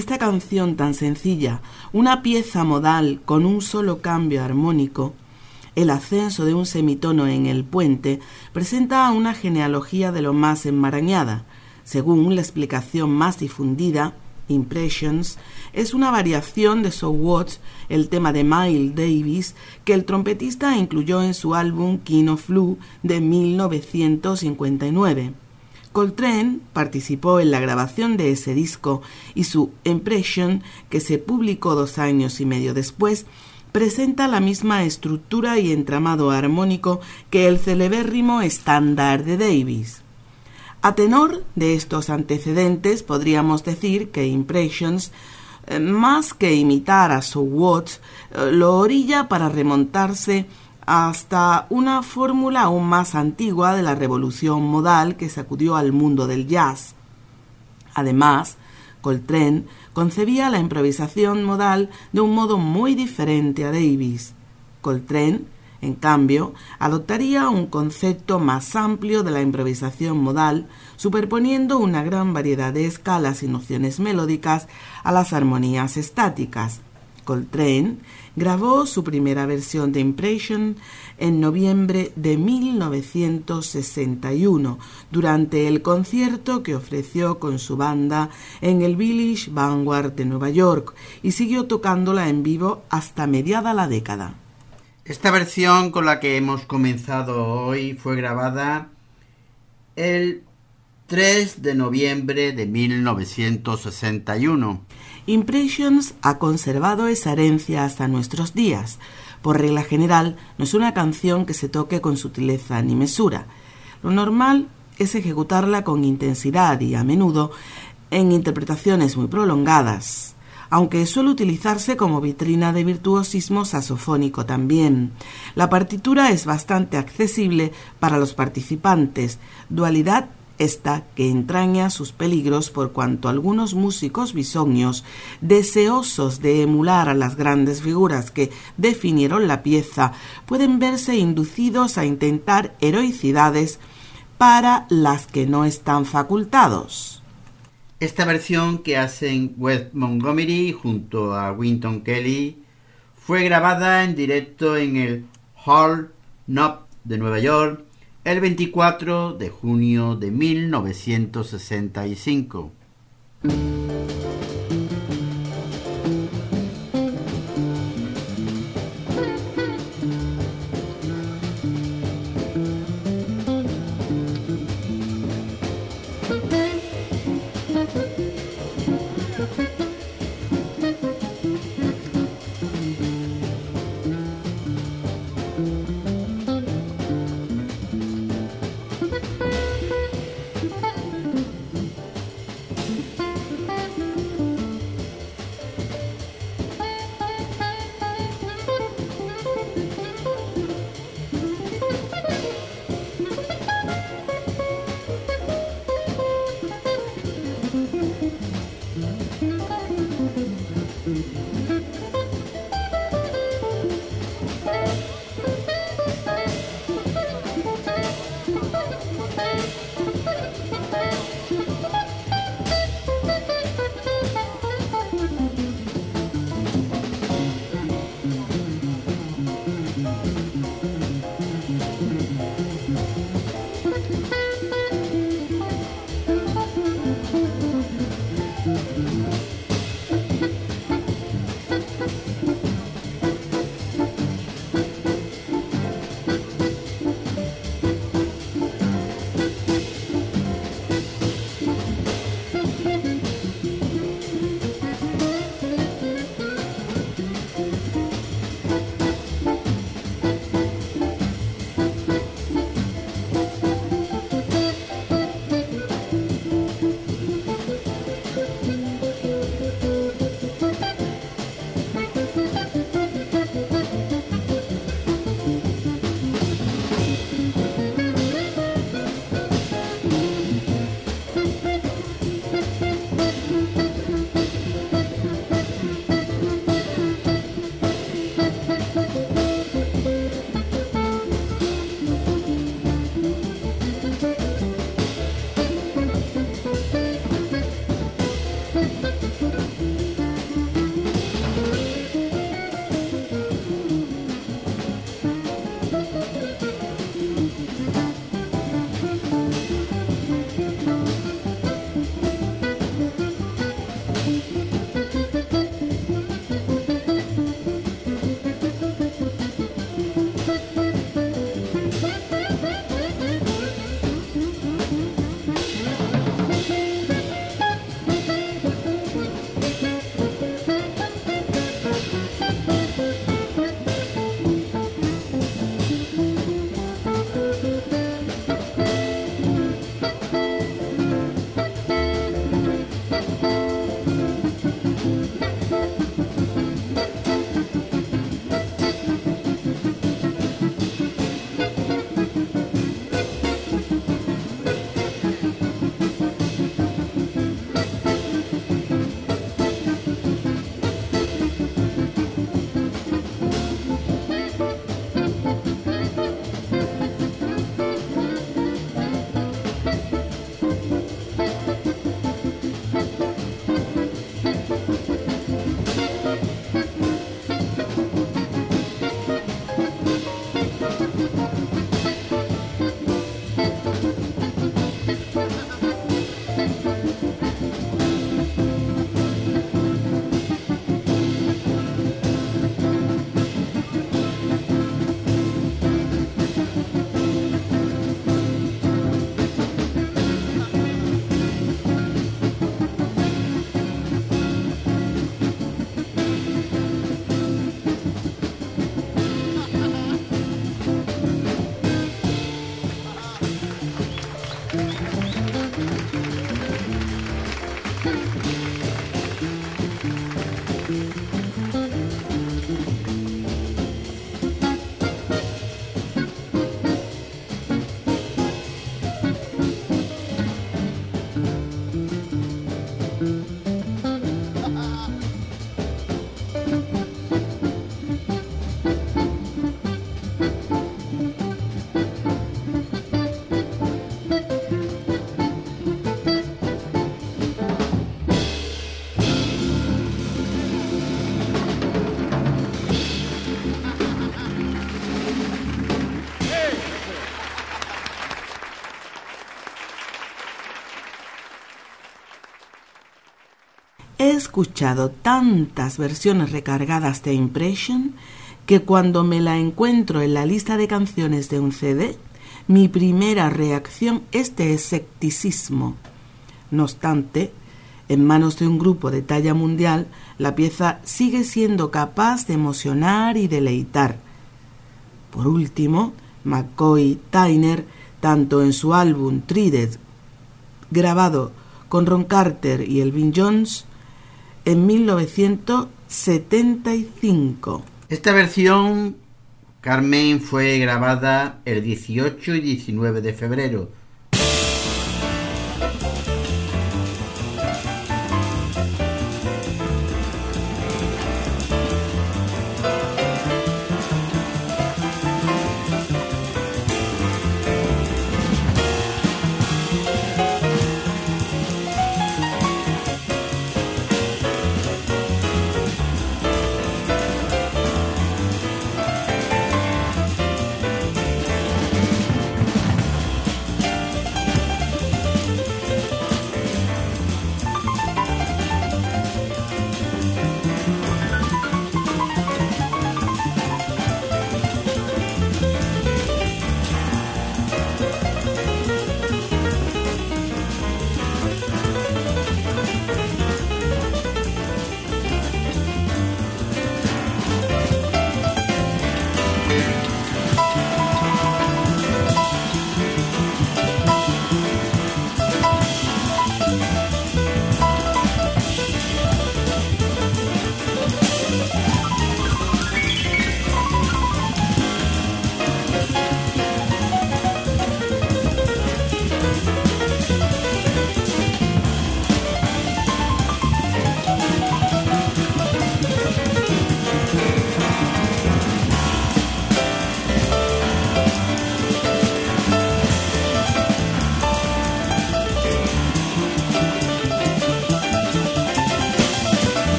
Esta canción tan sencilla, una pieza modal con un solo cambio armónico, el ascenso de un semitono en el puente, presenta una genealogía de lo más enmarañada. Según la explicación más difundida, Impressions, es una variación de So What, el tema de Miles Davis, que el trompetista incluyó en su álbum King of Flu de 1959. Coltrane participó en la grabación de ese disco y su Impression, que se publicó dos años y medio después, presenta la misma estructura y entramado armónico que el celebérrimo estándar de Davis. A tenor de estos antecedentes, podríamos decir que Impressions, eh, más que imitar a So What, eh, lo orilla para remontarse hasta una fórmula aún más antigua de la revolución modal que sacudió al mundo del jazz. Además, Coltrane concebía la improvisación modal de un modo muy diferente a Davis. Coltrane, en cambio, adoptaría un concepto más amplio de la improvisación modal, superponiendo una gran variedad de escalas y nociones melódicas a las armonías estáticas. Coltrane grabó su primera versión de Impression en noviembre de 1961 durante el concierto que ofreció con su banda en el Village Vanguard de Nueva York y siguió tocándola en vivo hasta mediada la década. Esta versión con la que hemos comenzado hoy fue grabada el 3 de noviembre de 1961 Impressions ha conservado esa herencia hasta nuestros días. Por regla general, no es una canción que se toque con sutileza ni mesura. Lo normal es ejecutarla con intensidad y a menudo en interpretaciones muy prolongadas, aunque suele utilizarse como vitrina de virtuosismo saxofónico también. La partitura es bastante accesible para los participantes, dualidad esta que entraña sus peligros por cuanto algunos músicos bisoños, deseosos de emular a las grandes figuras que definieron la pieza, pueden verse inducidos a intentar heroicidades para las que no están facultados. Esta versión que hacen Wes Montgomery junto a Winton Kelly fue grabada en directo en el Hall Knob de Nueva York el 24 de junio de 1965. Escuchado tantas versiones recargadas de Impression que cuando me la encuentro en la lista de canciones de un CD, mi primera reacción es de escepticismo. No obstante, en manos de un grupo de talla mundial, la pieza sigue siendo capaz de emocionar y deleitar. Por último, McCoy Tyner, tanto en su álbum Trident, grabado con Ron Carter y Elvin Jones, en 1975. Esta versión, Carmen, fue grabada el 18 y 19 de febrero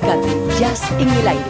música de Jazz en el aire,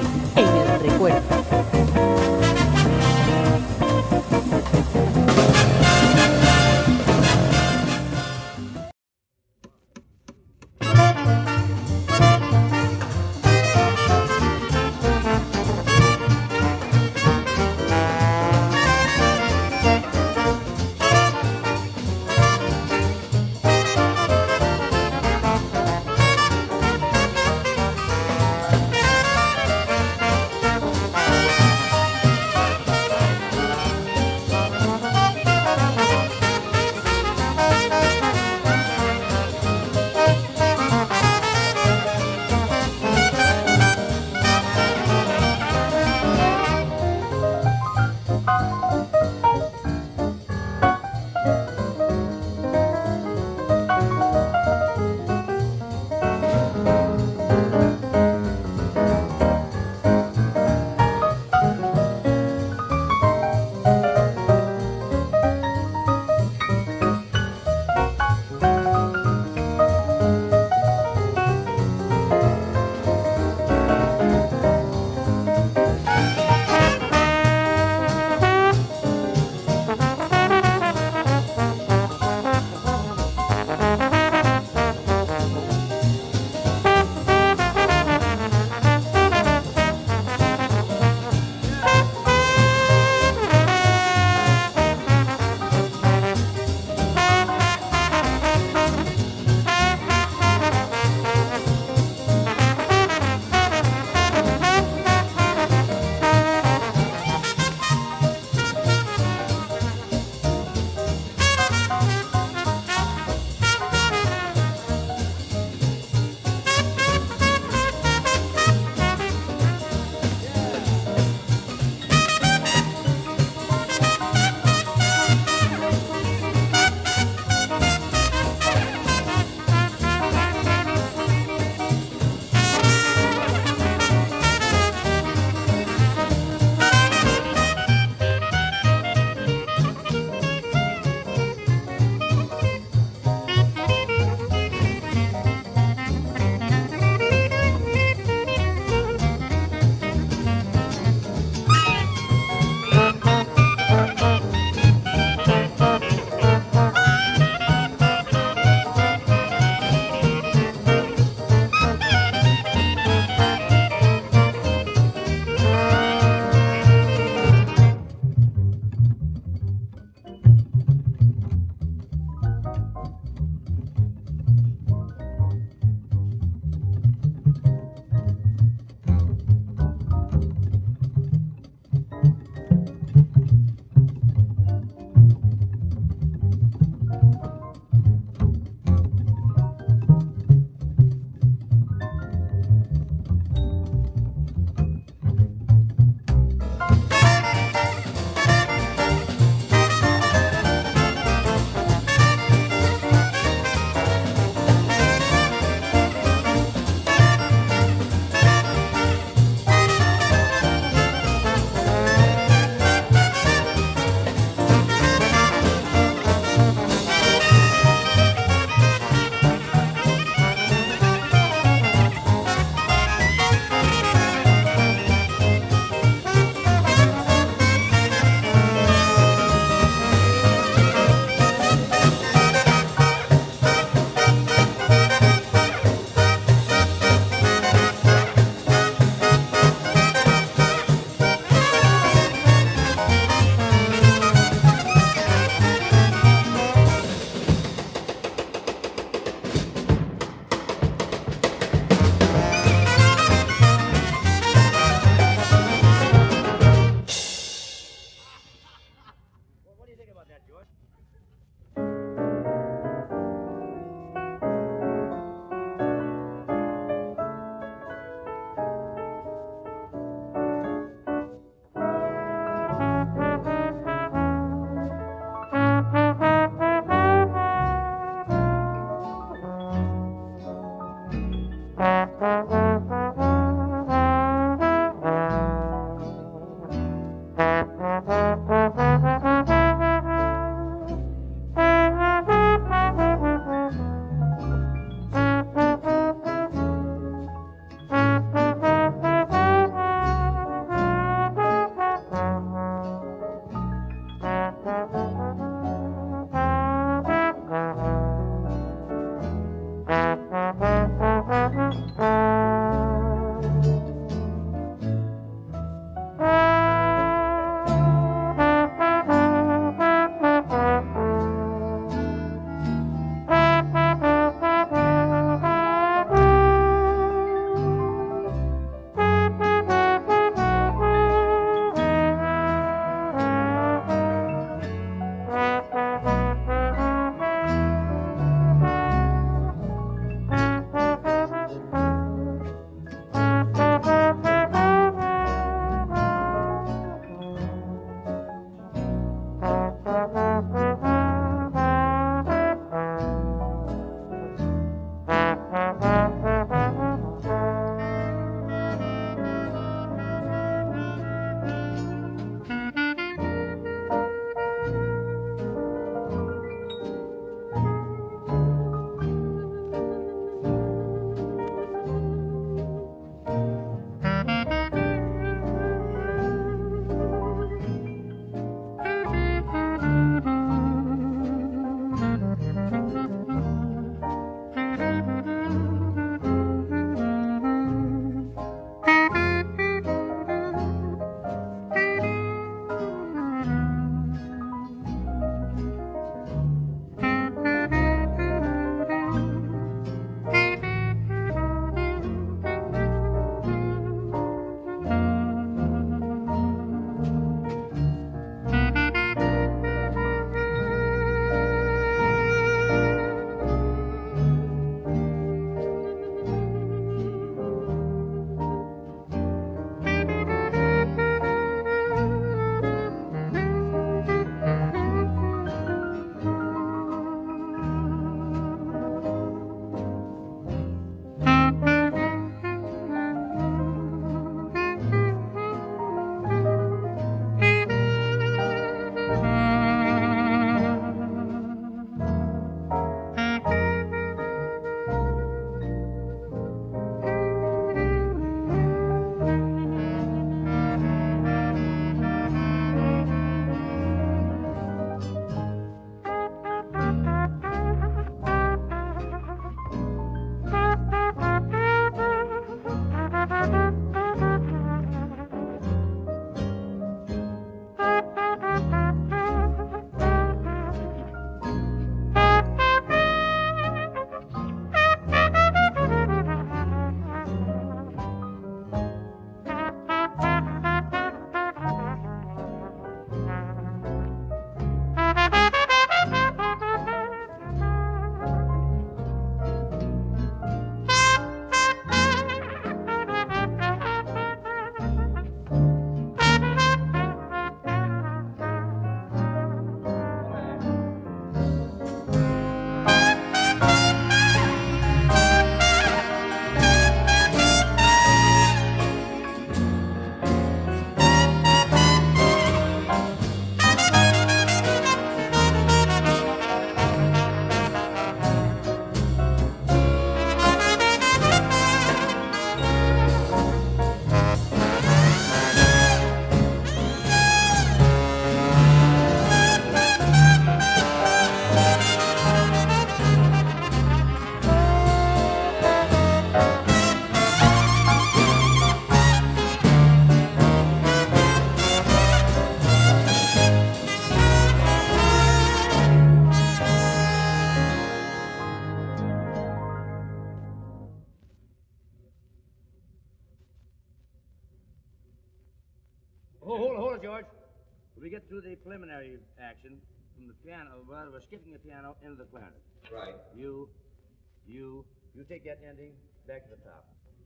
you, you take that ending back to the top.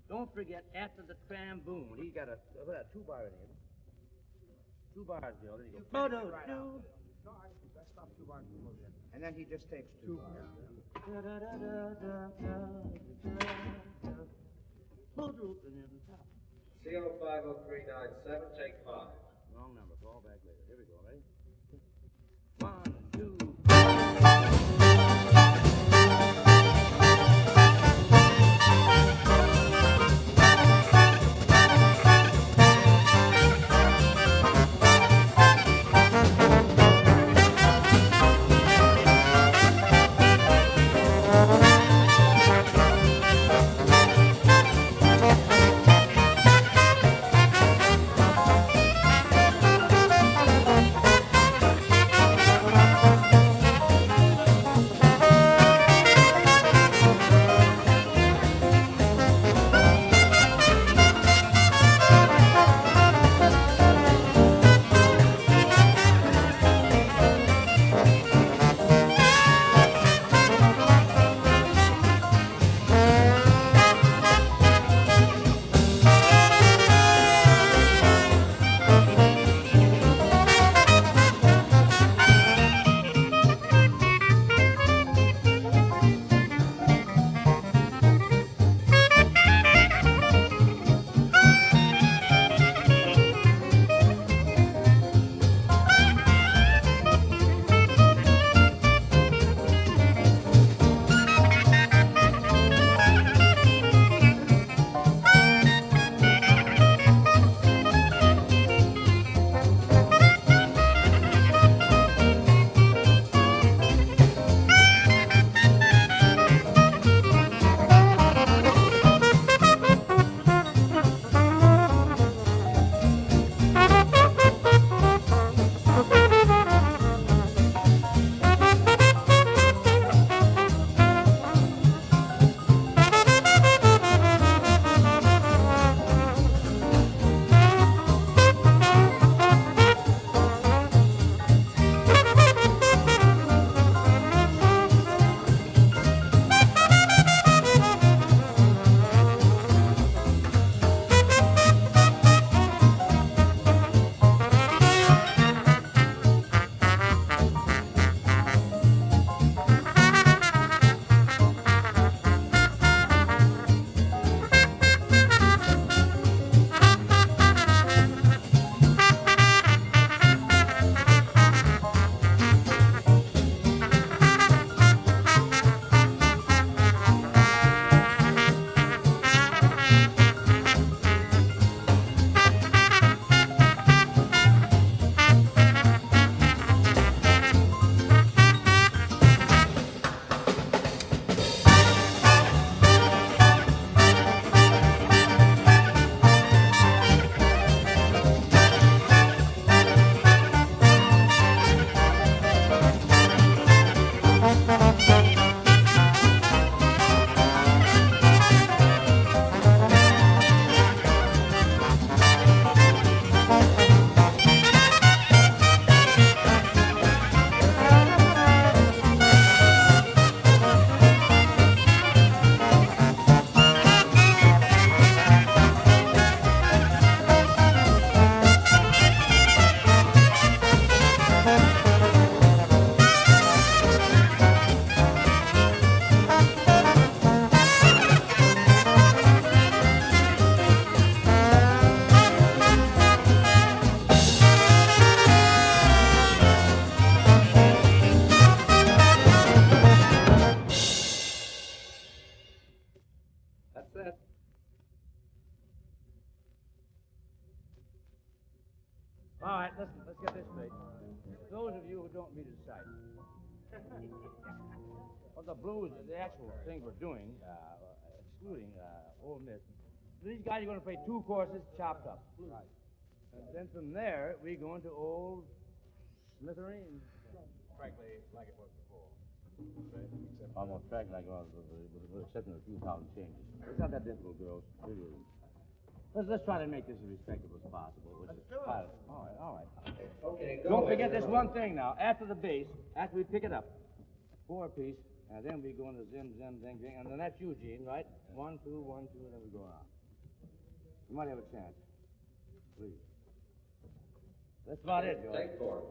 Don't forget after the trombone, he's got a, what, a two bar in him. Two bars, Bill. There you go. No, no, no. And then he just takes two. CO five oh three nine seven, take five. Excluding uh, Old Miss, these guys are going to play two courses chopped up. Right. And then from there, we go into Old Smithereens. Frankly, like it was before. Almost track like it was, with, with, with, with exception of a few thousand changes. It's not that difficult, girls. Really isn't. Let's, let's try to make this as respectable as possible. Let's do it. All right, all right. Okay, go Don't ahead. forget this one thing now. After the bass, after we pick it up, four piece, and then we go into zim, zim, zing, zing, and then that's Eugene, right? One, two, one, two, and then we go on. You might have a chance. Please. That's about it, George. Take four.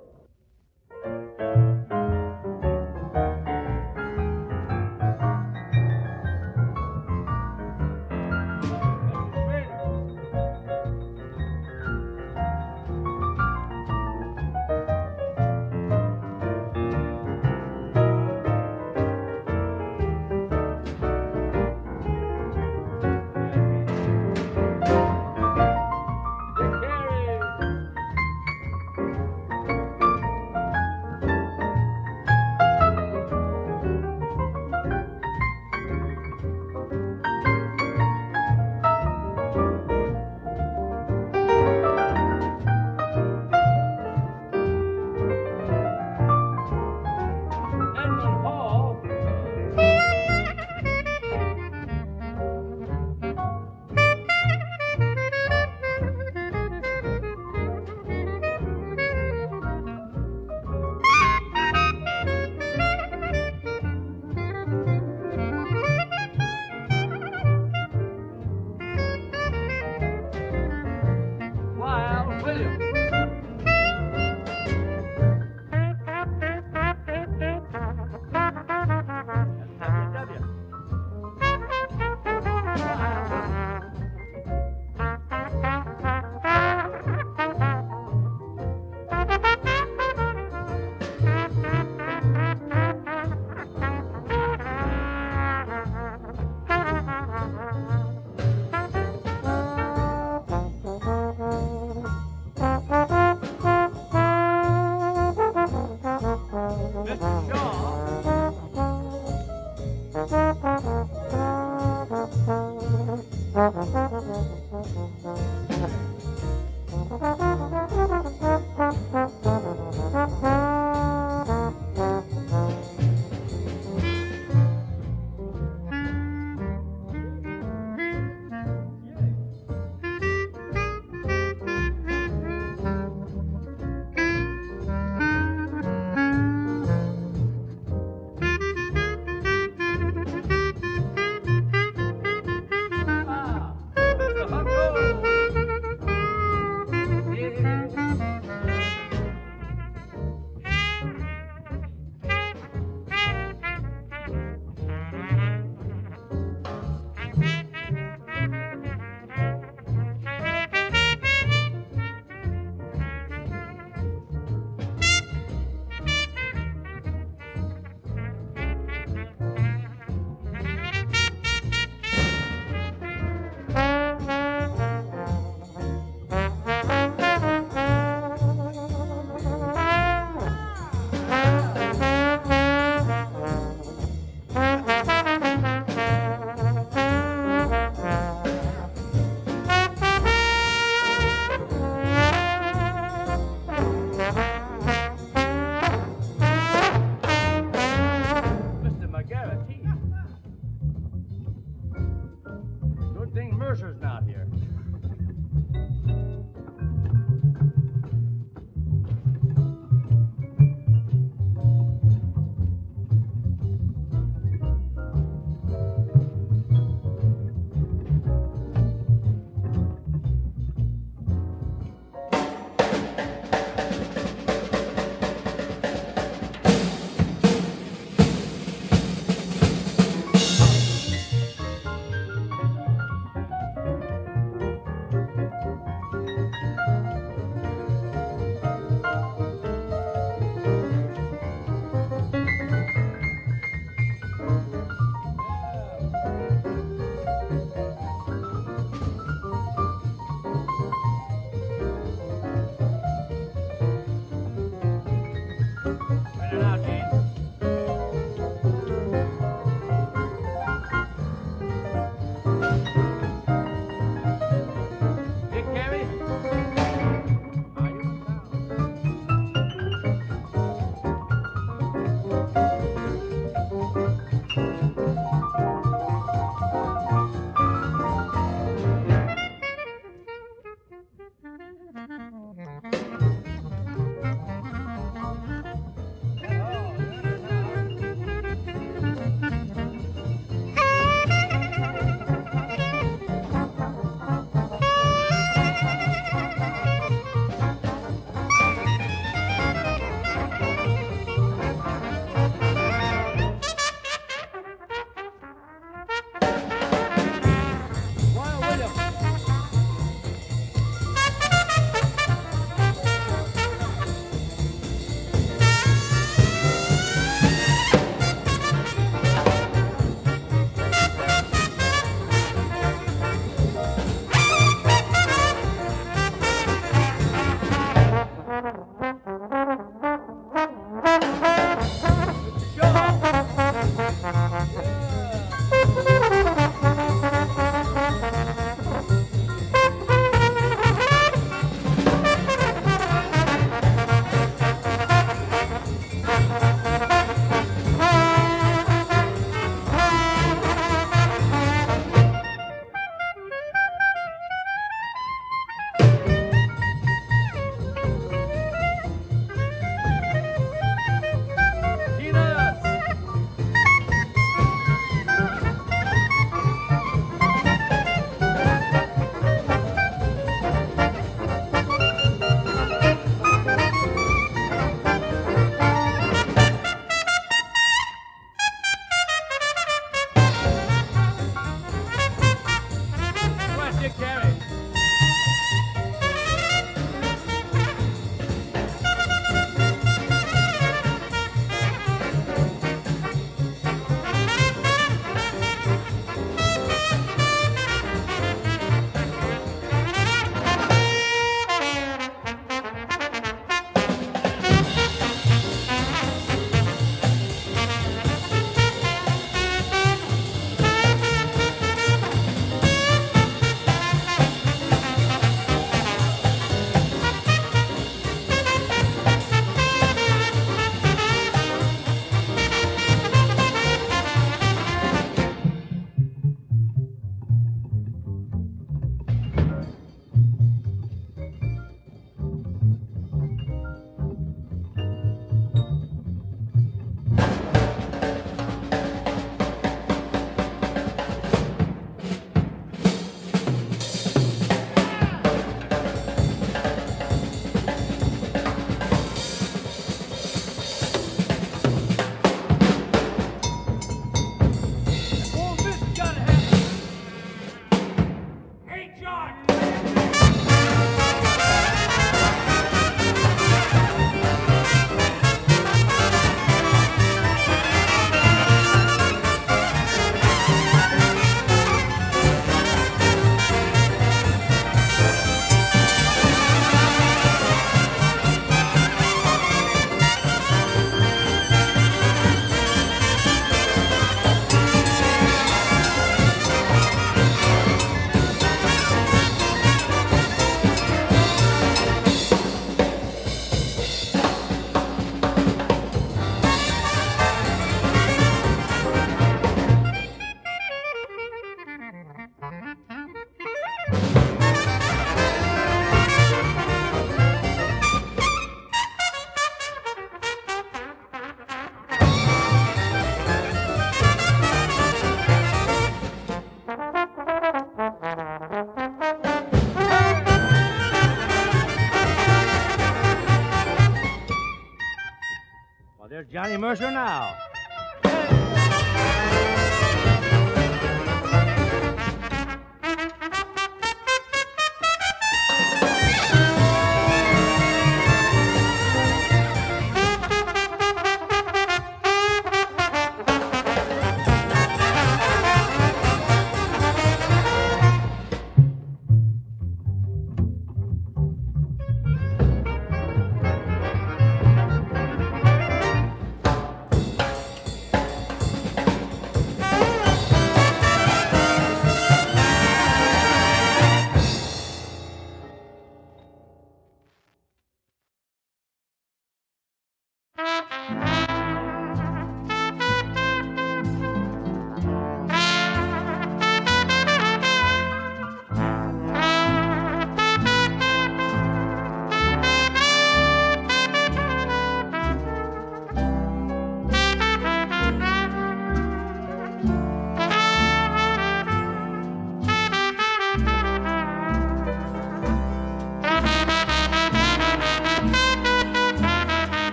emotional.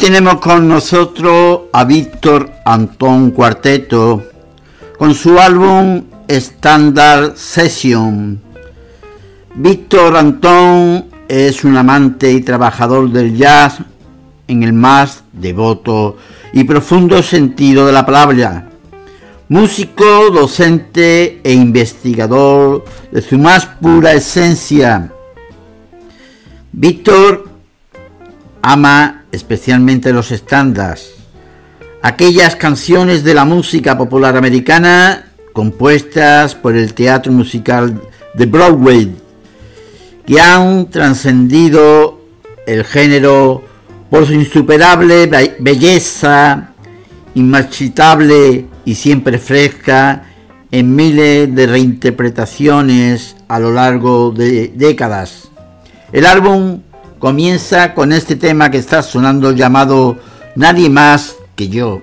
Tenemos con nosotros a Víctor Antón Cuarteto con su álbum Standard Session. Víctor Antón es un amante y trabajador del jazz en el más devoto y profundo sentido de la palabra. Músico, docente e investigador de su más pura esencia. Víctor ama especialmente los estándares, aquellas canciones de la música popular americana compuestas por el teatro musical de Broadway, que han trascendido el género por su insuperable belleza, inmarchitable y siempre fresca en miles de reinterpretaciones a lo largo de décadas. El álbum comienza con este tema que está sonando llamado Nadie más que yo.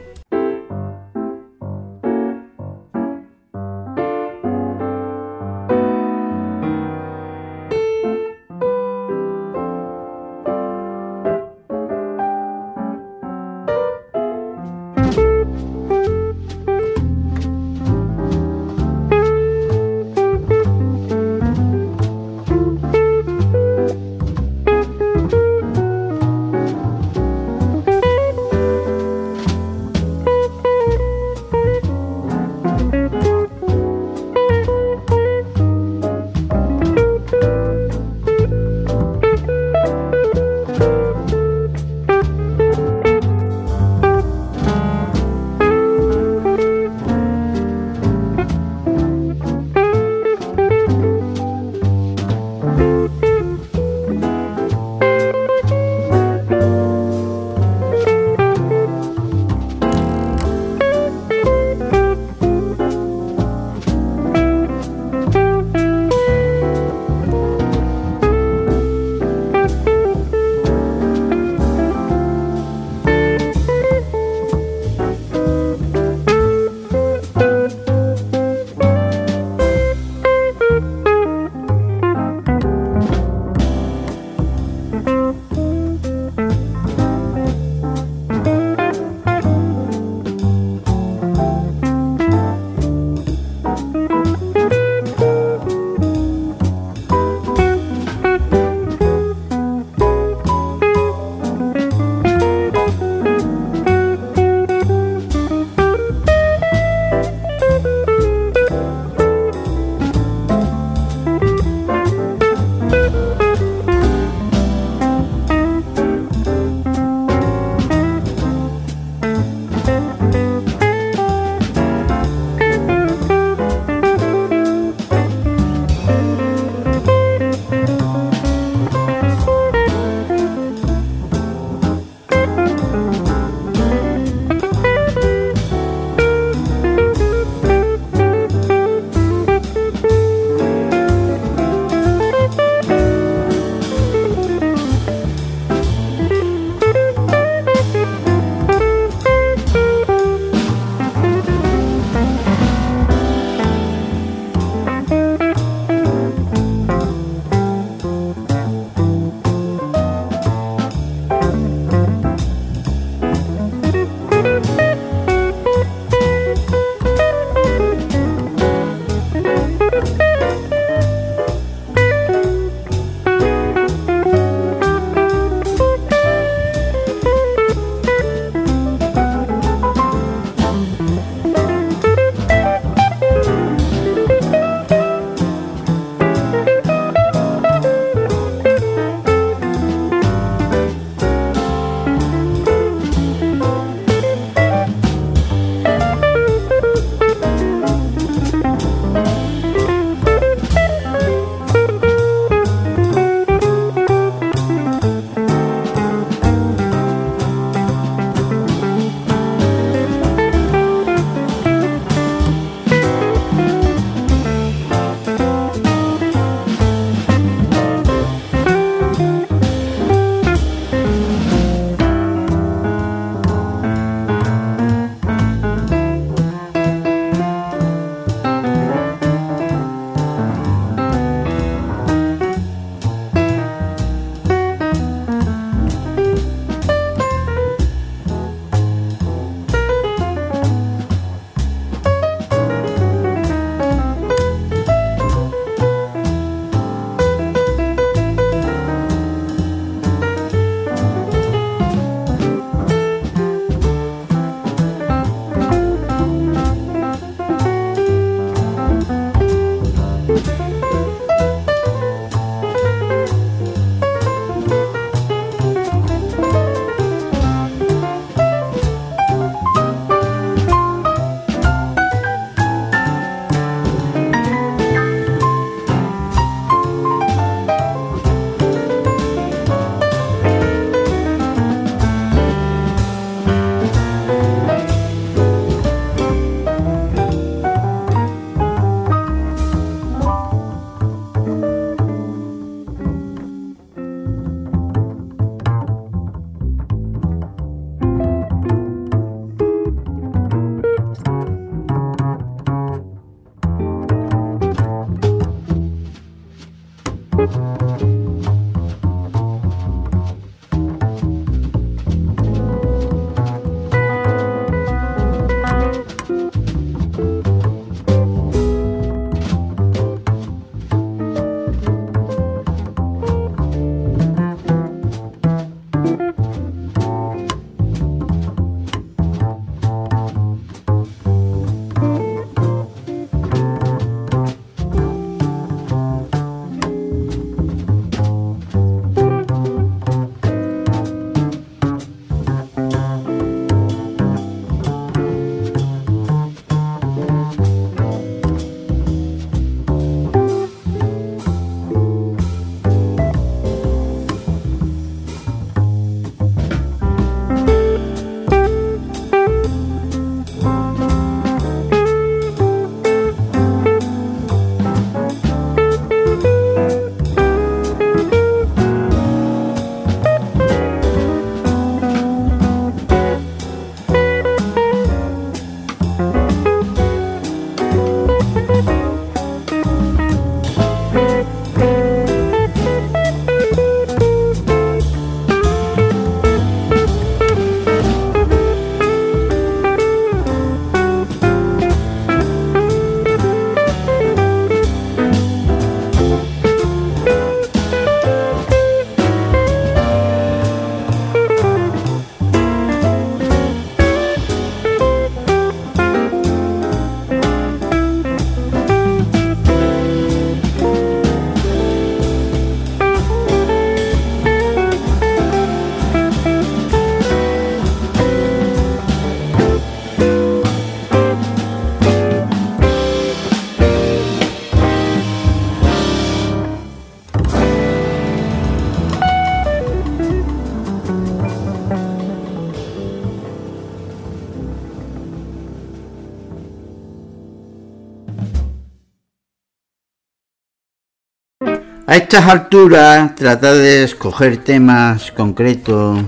Estas alturas, tratar de escoger temas concretos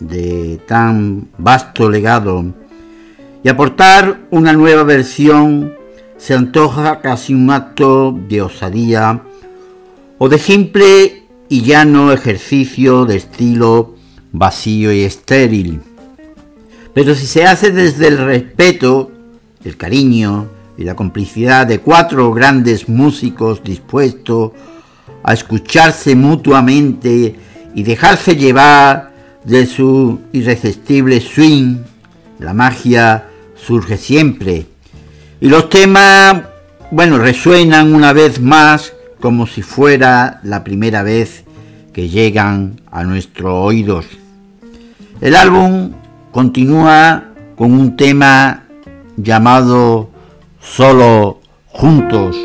de tan vasto legado y aportar una nueva versión se antoja casi un acto de osadía o de simple y llano ejercicio de estilo vacío y estéril. Pero si se hace desde el respeto, el cariño y la complicidad de cuatro grandes músicos dispuestos a escucharse mutuamente y dejarse llevar de su irresistible swing, la magia surge siempre. Y los temas, bueno, resuenan una vez más como si fuera la primera vez que llegan a nuestros oídos. El álbum continúa con un tema llamado Solo Juntos.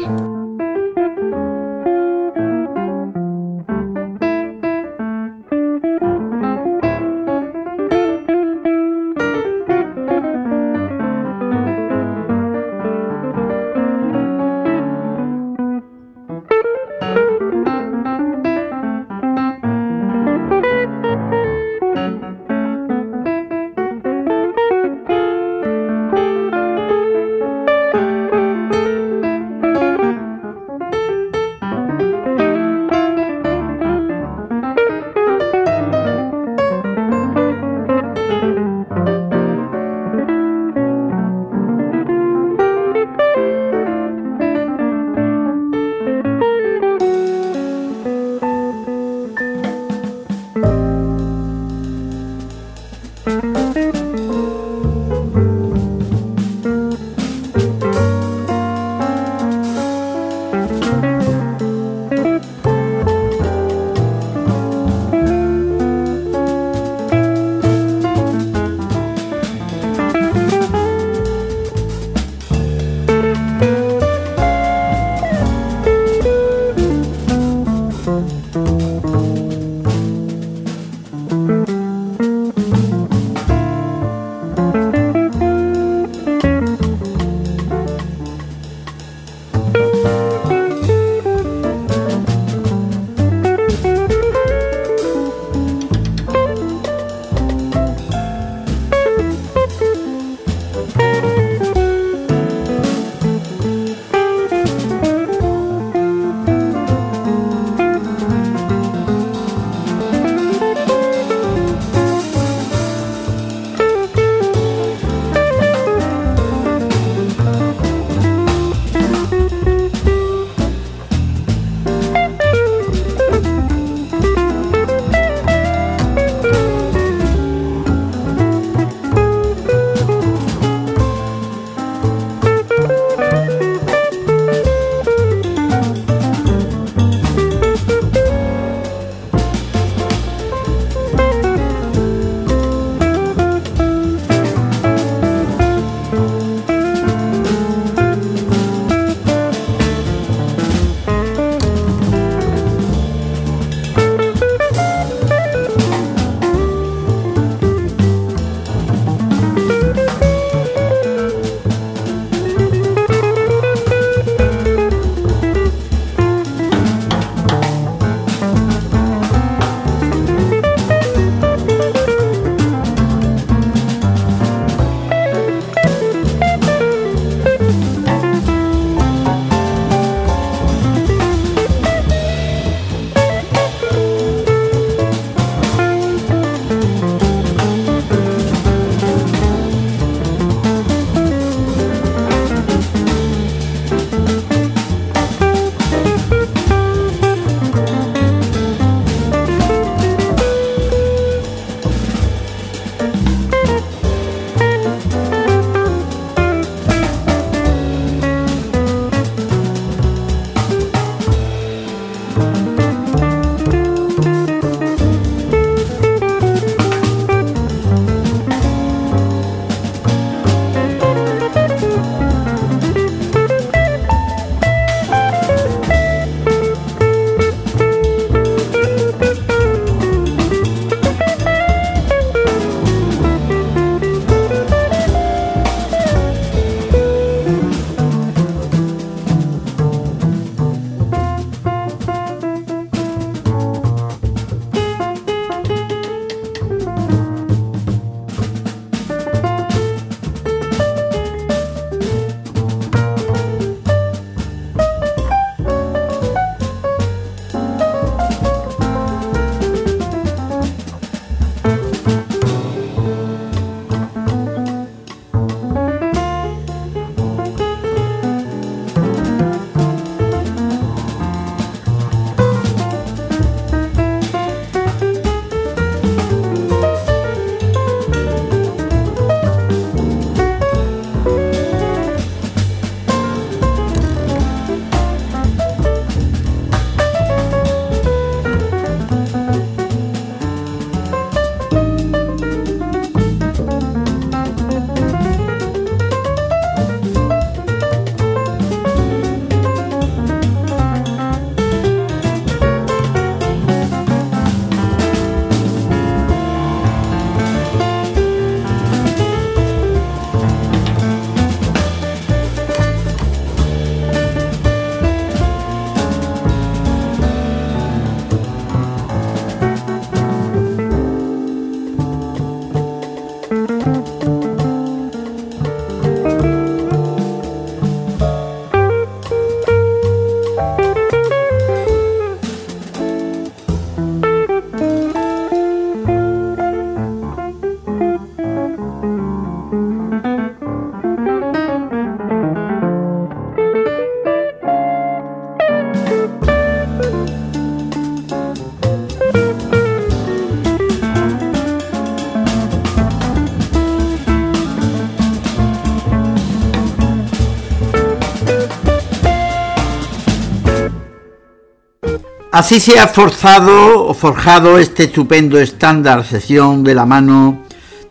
Así se ha forzado o forjado este estupendo estándar sesión de la mano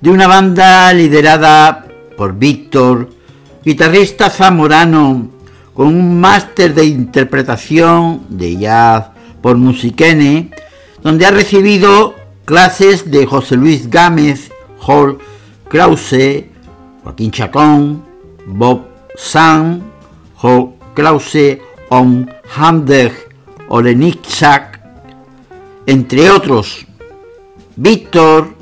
de una banda liderada por Víctor, guitarrista zamorano con un máster de interpretación de jazz por Musiquene, donde ha recibido clases de José Luis Gámez, Hall Krause, Joaquín Chacón, Bob Sam, Hall Krause, On Hamdeg, Olenikchak, entre otros. Víctor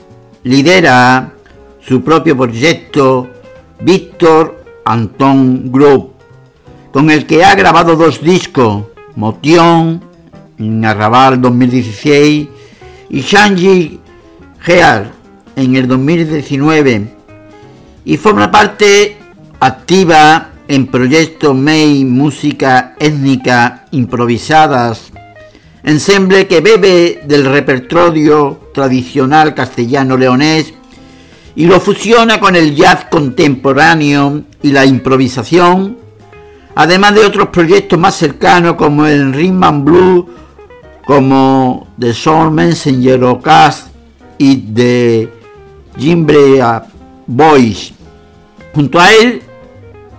lidera su propio proyecto, Víctor Anton Group, con el que ha grabado dos discos, Motion en Arrabal 2016 y Shanji Gear en el 2019 y forma parte activa en proyectos May Música Étnica Improvisadas, ensemble que bebe del repertorio tradicional castellano-leonés y lo fusiona con el jazz contemporáneo y la improvisación además de otros proyectos más cercanos como el Rhythm and Blue, como The Soul Messenger o Cast y The Jimbrea Boys. Junto a él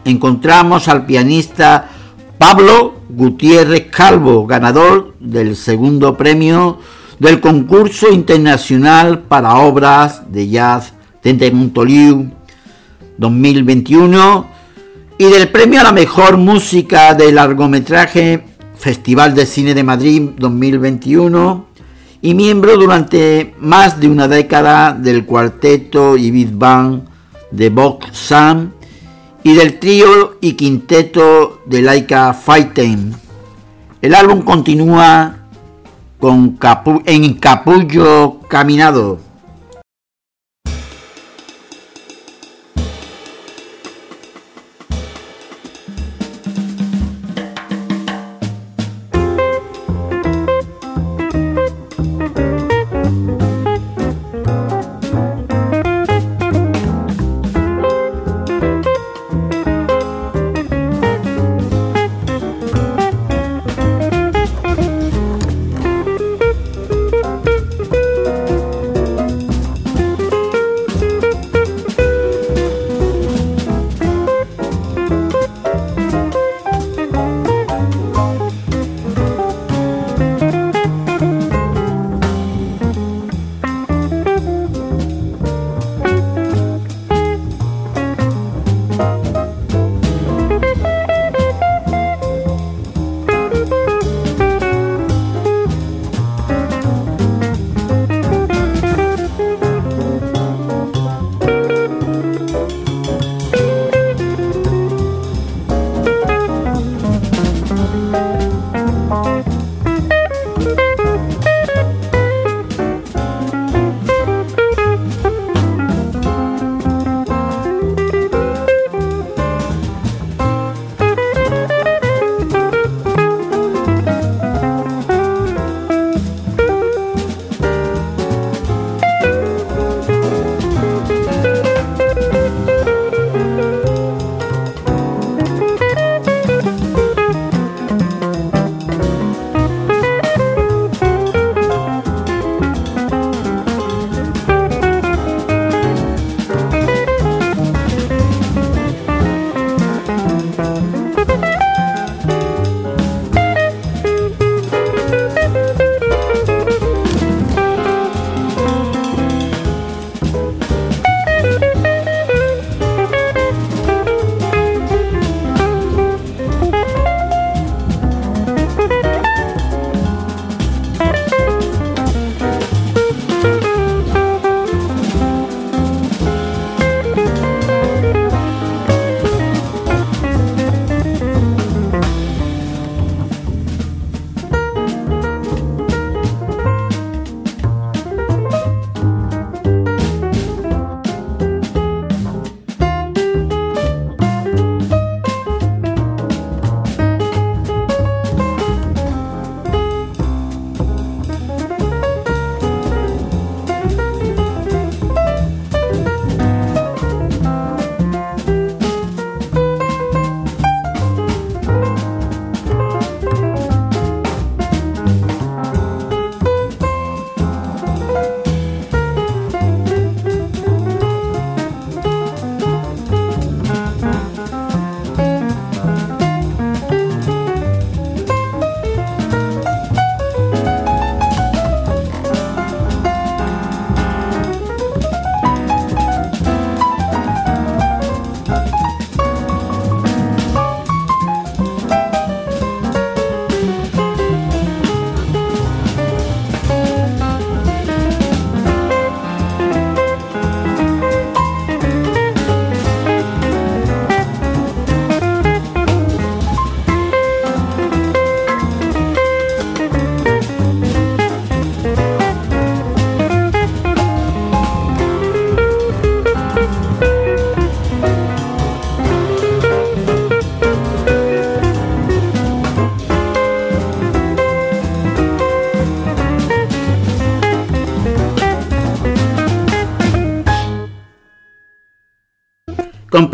encontramos al pianista Pablo Gutiérrez Calvo, ganador del segundo premio del concurso internacional para obras de jazz de Montoliu 2021 y del premio a la mejor música de largometraje Festival de Cine de Madrid 2021 y miembro durante más de una década del cuarteto y big band de Box Sam y del trío y quinteto de Laika Fighting. El álbum continúa con en Capullo Caminado.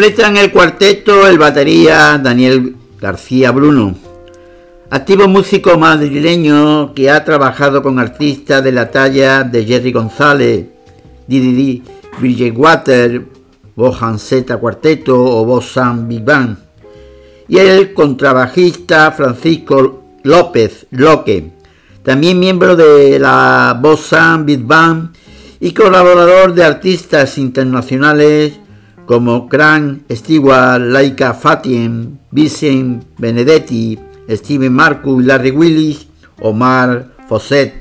Completan el cuarteto el batería Daniel García Bruno, activo músico madrileño que ha trabajado con artistas de la talla de Jerry González, Didi Bridgewater, Bohan Z Cuarteto o Bosan Big Band, y el contrabajista Francisco López Loque, también miembro de la Bosan Big Band y colaborador de artistas internacionales como Cran, Stewart, Laika Fatien, Vincent Benedetti, Steven Marcus, Larry Willis, Omar Fosset.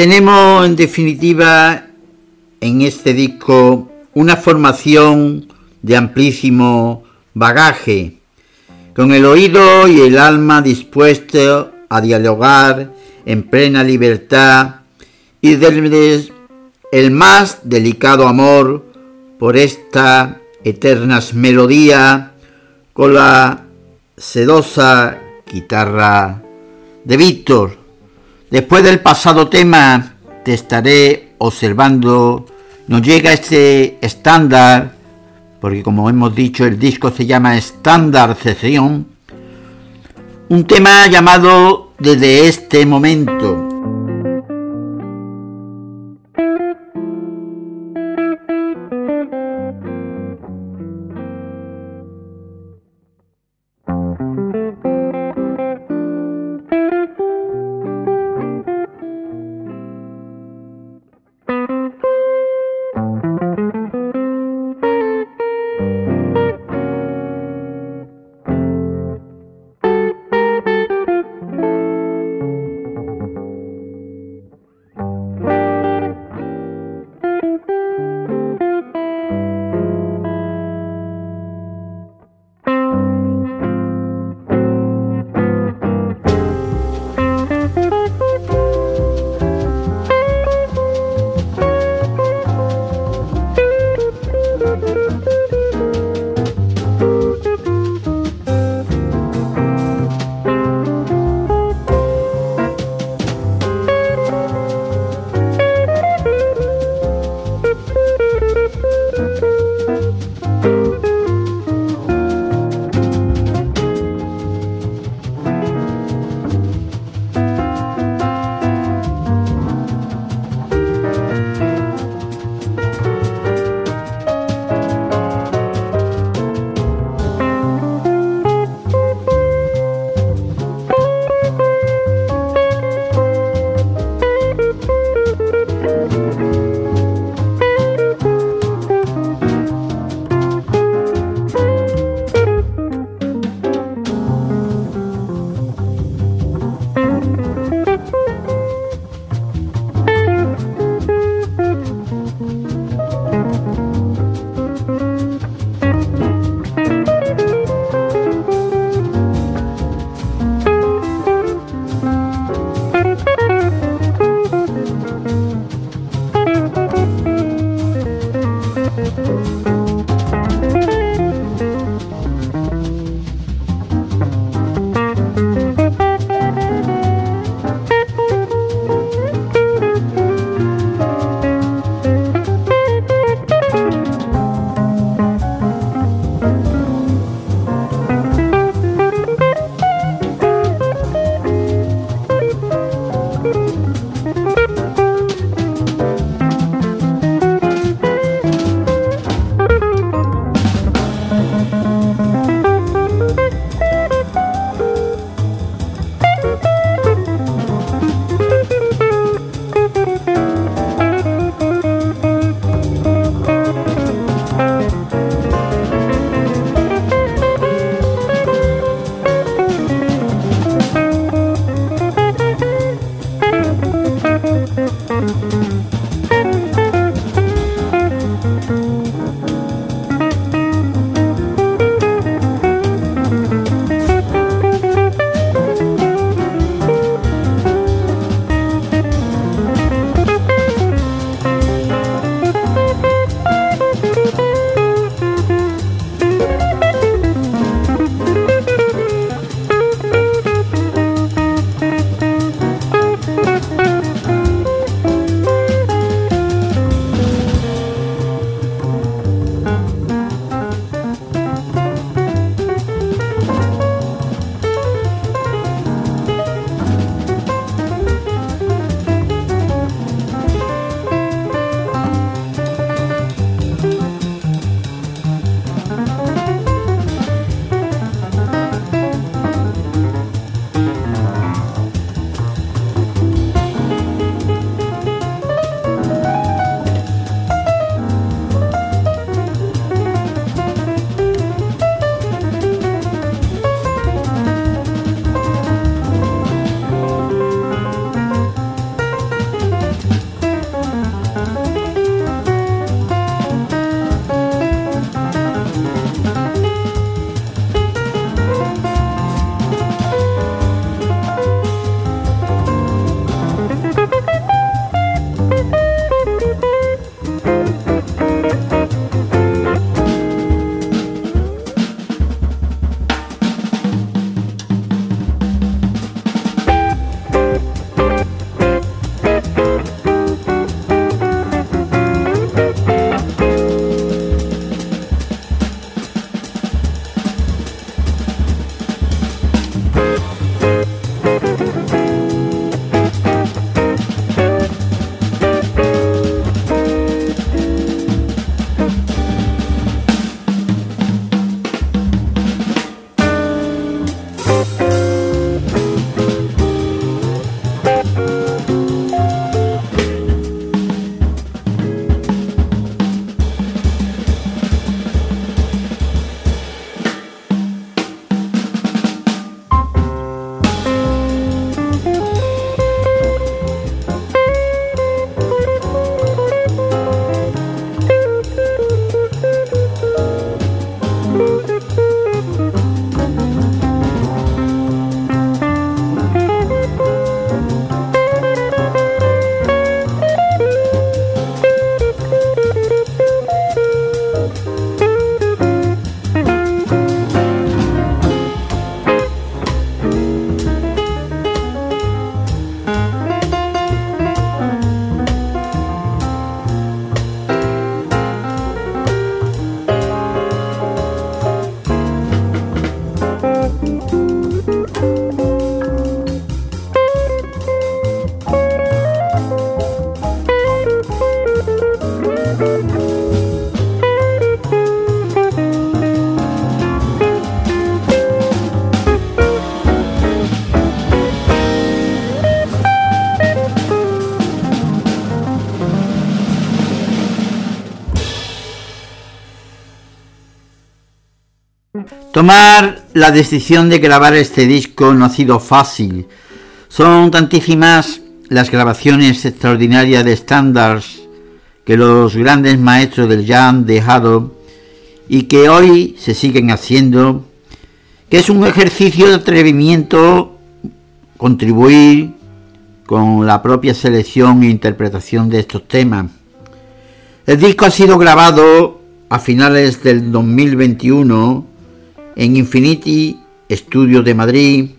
Tenemos en definitiva en este disco una formación de amplísimo bagaje, con el oído y el alma dispuestos a dialogar en plena libertad y del el más delicado amor por esta eternas melodía con la sedosa guitarra de Víctor. Después del pasado tema te estaré observando, nos llega este estándar, porque como hemos dicho el disco se llama Estándar Sesión, un tema llamado Desde este momento. La decisión de grabar este disco no ha sido fácil. Son tantísimas las grabaciones extraordinarias de estándares que los grandes maestros del jazz han dejado y que hoy se siguen haciendo, que es un ejercicio de atrevimiento contribuir con la propia selección e interpretación de estos temas. El disco ha sido grabado a finales del 2021 en Infinity Studio de Madrid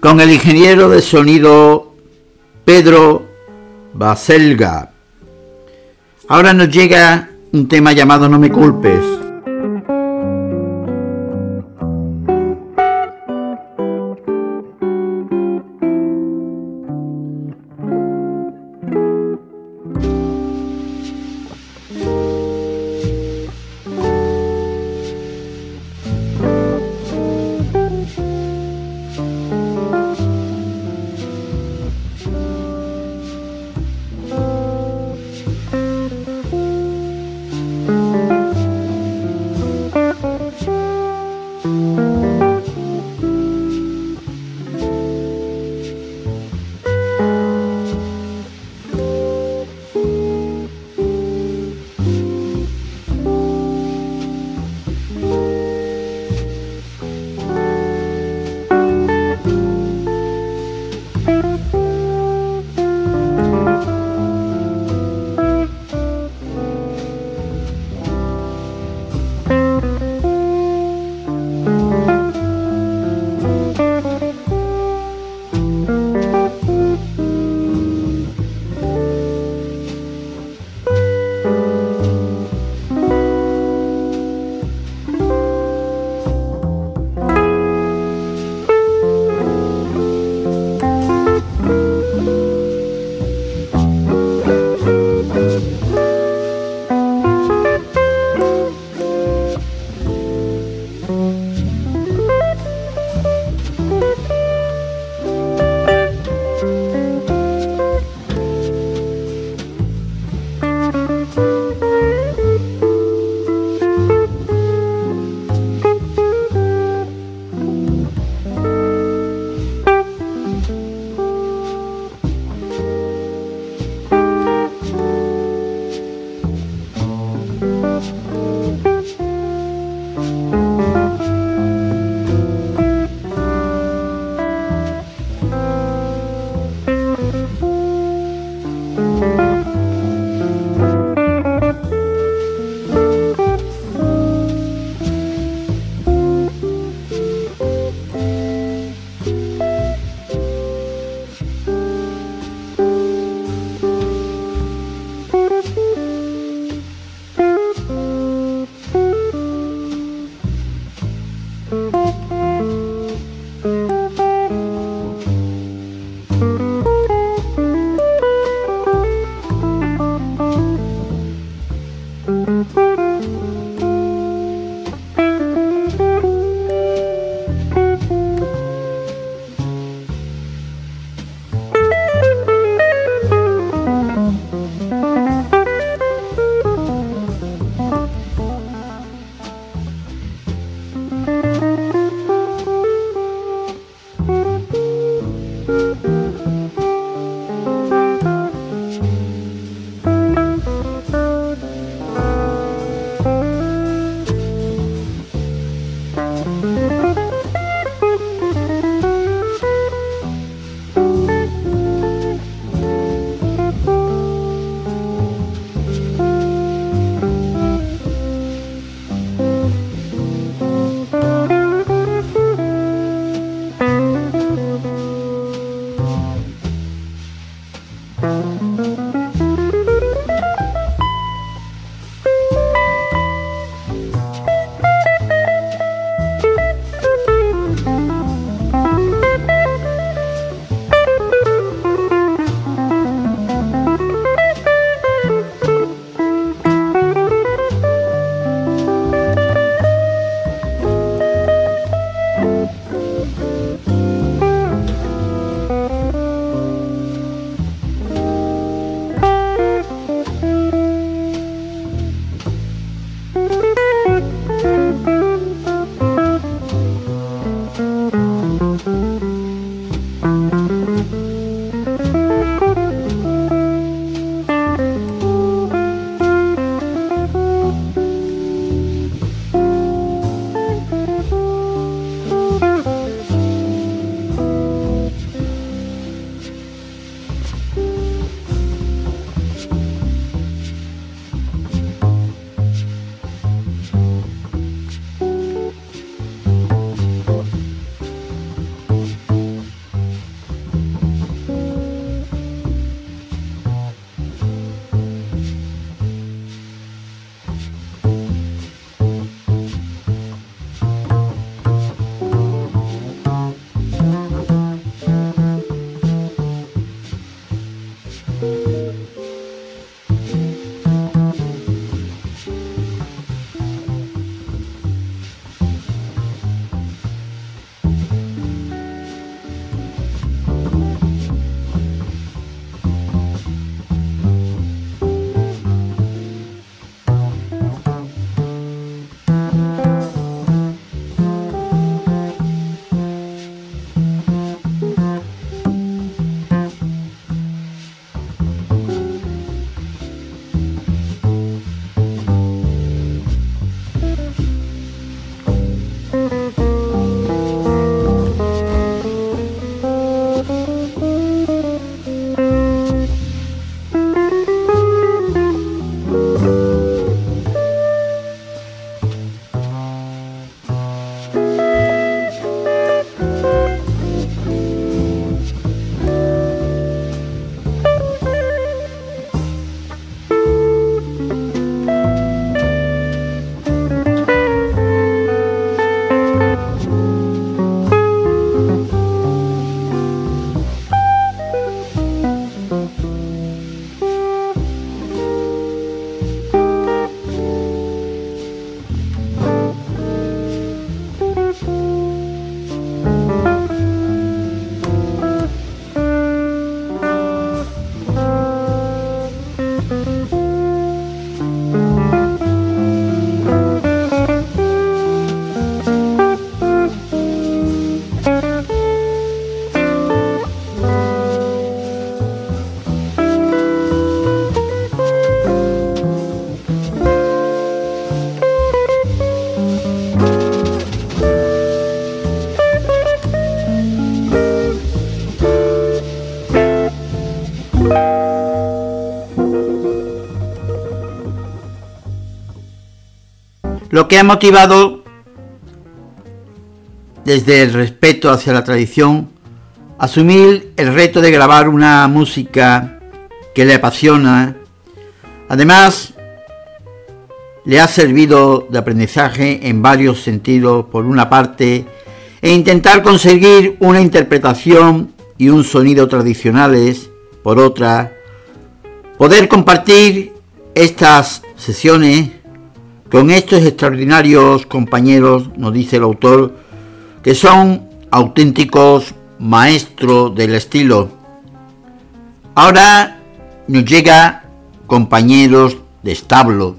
con el ingeniero de sonido Pedro Baselga. Ahora nos llega un tema llamado No me culpes. Lo que ha motivado desde el respeto hacia la tradición asumir el reto de grabar una música que le apasiona. Además, le ha servido de aprendizaje en varios sentidos. Por una parte, e intentar conseguir una interpretación y un sonido tradicionales. Por otra, poder compartir estas sesiones con estos extraordinarios compañeros, nos dice el autor, que son auténticos maestros del estilo. Ahora nos llega compañeros de establo.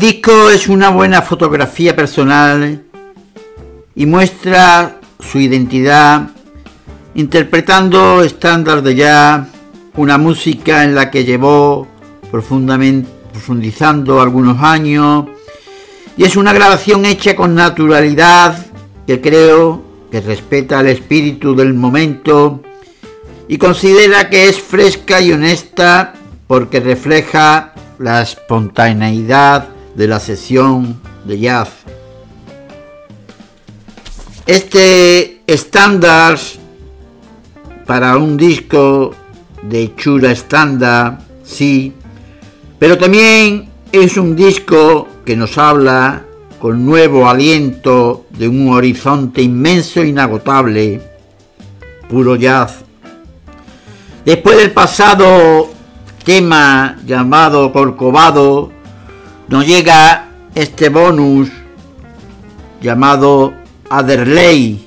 Disco es una buena fotografía personal y muestra su identidad interpretando estándar de jazz, una música en la que llevó profundamente profundizando algunos años y es una grabación hecha con naturalidad que creo que respeta el espíritu del momento y considera que es fresca y honesta porque refleja la espontaneidad de la sesión de jazz. Este estándar para un disco de chura estándar, sí, pero también es un disco que nos habla con nuevo aliento de un horizonte inmenso e inagotable, puro jazz. Después del pasado tema llamado Corcovado, nos llega este bonus llamado Aderley